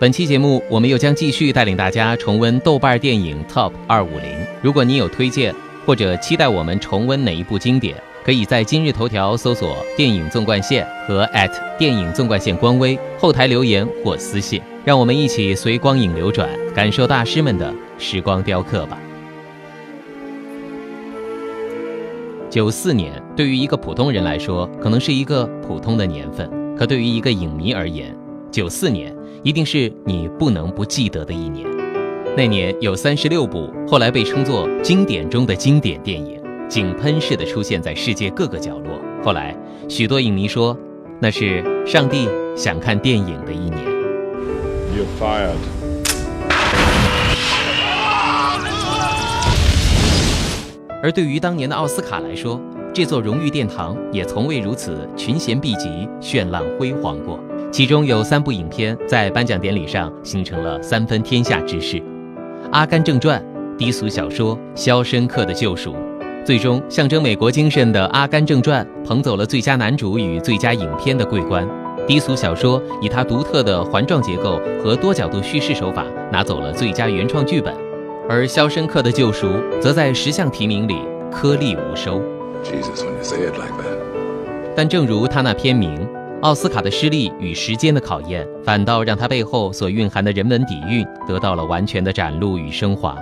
本期节目，我们又将继续带领大家重温豆瓣电影 Top 二五零。如果你有推荐或者期待我们重温哪一部经典，可以在今日头条搜索“电影纵贯线”和电影纵贯线官微后台留言或私信，让我们一起随光影流转，感受大师们的时光雕刻吧。九四年对于一个普通人来说，可能是一个普通的年份，可对于一个影迷而言，九四年。一定是你不能不记得的一年。那年有三十六部后来被称作经典中的经典电影，井喷式的出现在世界各个角落。后来，许多影迷说，那是上帝想看电影的一年。You're fired。而对于当年的奥斯卡来说，这座荣誉殿堂也从未如此群贤毕集、绚烂辉煌过。其中有三部影片在颁奖典礼上形成了三分天下之势，《阿甘正传》、低俗小说《肖申克的救赎》，最终象征美国精神的《阿甘正传》捧走了最佳男主与最佳影片的桂冠。低俗小说以它独特的环状结构和多角度叙事手法拿走了最佳原创剧本，而《肖申克的救赎》则在十项提名里颗粒无收。但正如他那片名。奥斯卡的失利与时间的考验，反倒让他背后所蕴含的人文底蕴得到了完全的展露与升华。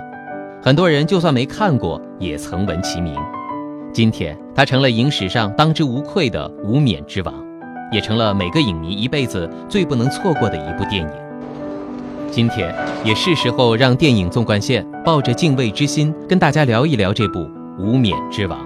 很多人就算没看过，也曾闻其名。今天，他成了影史上当之无愧的无冕之王，也成了每个影迷一辈子最不能错过的一部电影。今天，也是时候让电影纵贯线抱着敬畏之心，跟大家聊一聊这部无冕之王。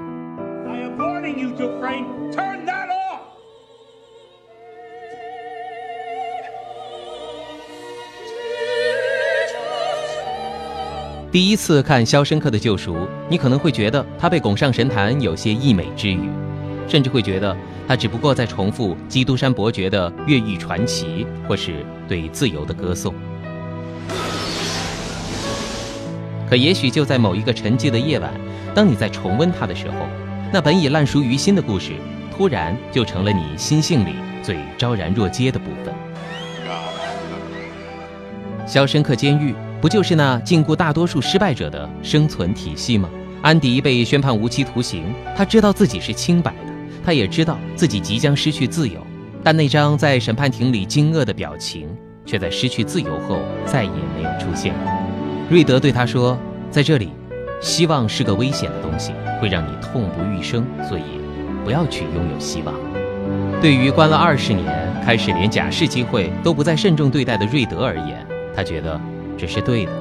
第一次看《肖申克的救赎》，你可能会觉得他被拱上神坛有些溢美之语，甚至会觉得他只不过在重复基督山伯爵的越狱传奇，或是对自由的歌颂。可也许就在某一个沉寂的夜晚，当你在重温它的时候，那本已烂熟于心的故事，突然就成了你心性里最昭然若揭的部分。肖申克监狱。不就是那禁锢大多数失败者的生存体系吗？安迪被宣判无期徒刑，他知道自己是清白的，他也知道自己即将失去自由，但那张在审判庭里惊愕的表情，却在失去自由后再也没有出现。瑞德对他说：“在这里，希望是个危险的东西，会让你痛不欲生，所以不要去拥有希望。”对于关了二十年、开始连假释机会都不再慎重对待的瑞德而言，他觉得。这是对的，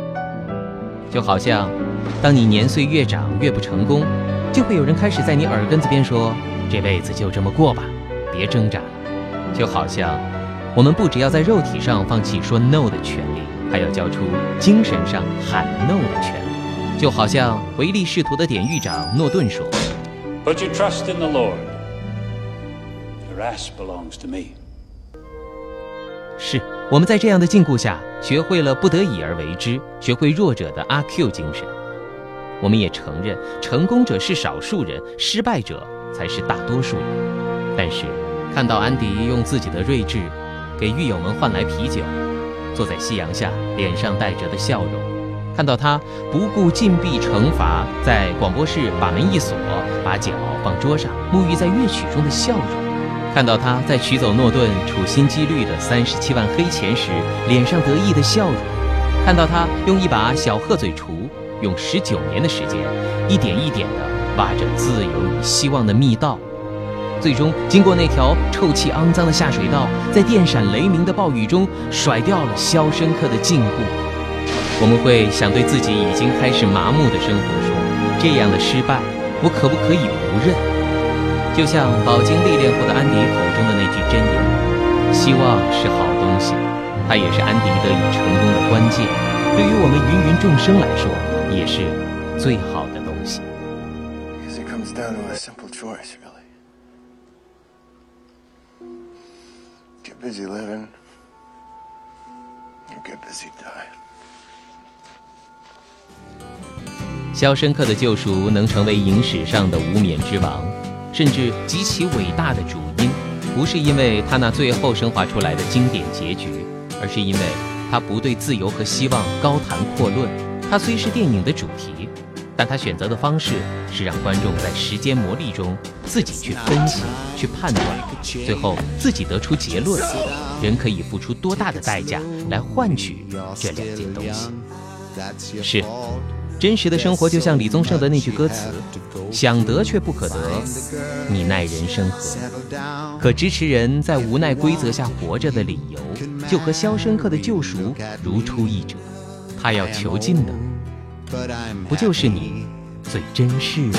就好像，当你年岁越长越不成功，就会有人开始在你耳根子边说：“这辈子就这么过吧，别挣扎了。”就好像，我们不只要在肉体上放弃说 no 的权利，还要交出精神上喊 no 的权利。就好像唯利是图的典狱长诺顿说：“Put your trust in the Lord. Your ass belongs to me.” 是。我们在这样的禁锢下，学会了不得已而为之，学会弱者的阿 Q 精神。我们也承认，成功者是少数人，失败者才是大多数人。但是，看到安迪用自己的睿智，给狱友们换来啤酒，坐在夕阳下，脸上带着的笑容；看到他不顾禁闭惩罚，在广播室把门一锁，把脚放桌上，沐浴在乐曲中的笑容。看到他在取走诺顿处心积虑的三十七万黑钱时，脸上得意的笑容；看到他用一把小鹤嘴锄，用十九年的时间，一点一点地挖着自由与希望的密道，最终经过那条臭气肮脏的下水道，在电闪雷鸣的暴雨中甩掉了肖申克的禁锢。我们会想对自己已经开始麻木的生活说：这样的失败，我可不可以不认？就像饱经历练后的安迪口中的那句箴言：“希望是好东西，它也是安迪得以成功的关键。对于我们芸芸众生来说，也是最好的东西。”《肖申克的救赎》能成为影史上的无冕之王。甚至极其伟大的主因，不是因为他那最后升华出来的经典结局，而是因为他不对自由和希望高谈阔论。他虽是电影的主题，但他选择的方式是让观众在时间磨砺中自己去分析、去判断，最后自己得出结论。人可以付出多大的代价来换取这两件东西？是。真实的生活就像李宗盛的那句歌词：“想得却不可得，你奈人生何？”可支持人在无奈规则下活着的理由，就和《肖申克的救赎》如出一辙。他要囚禁的，不就是你最珍视的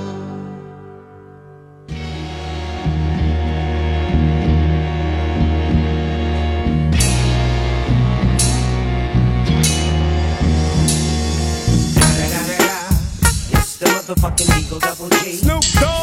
the fucking legal double G. Snoop Dogg.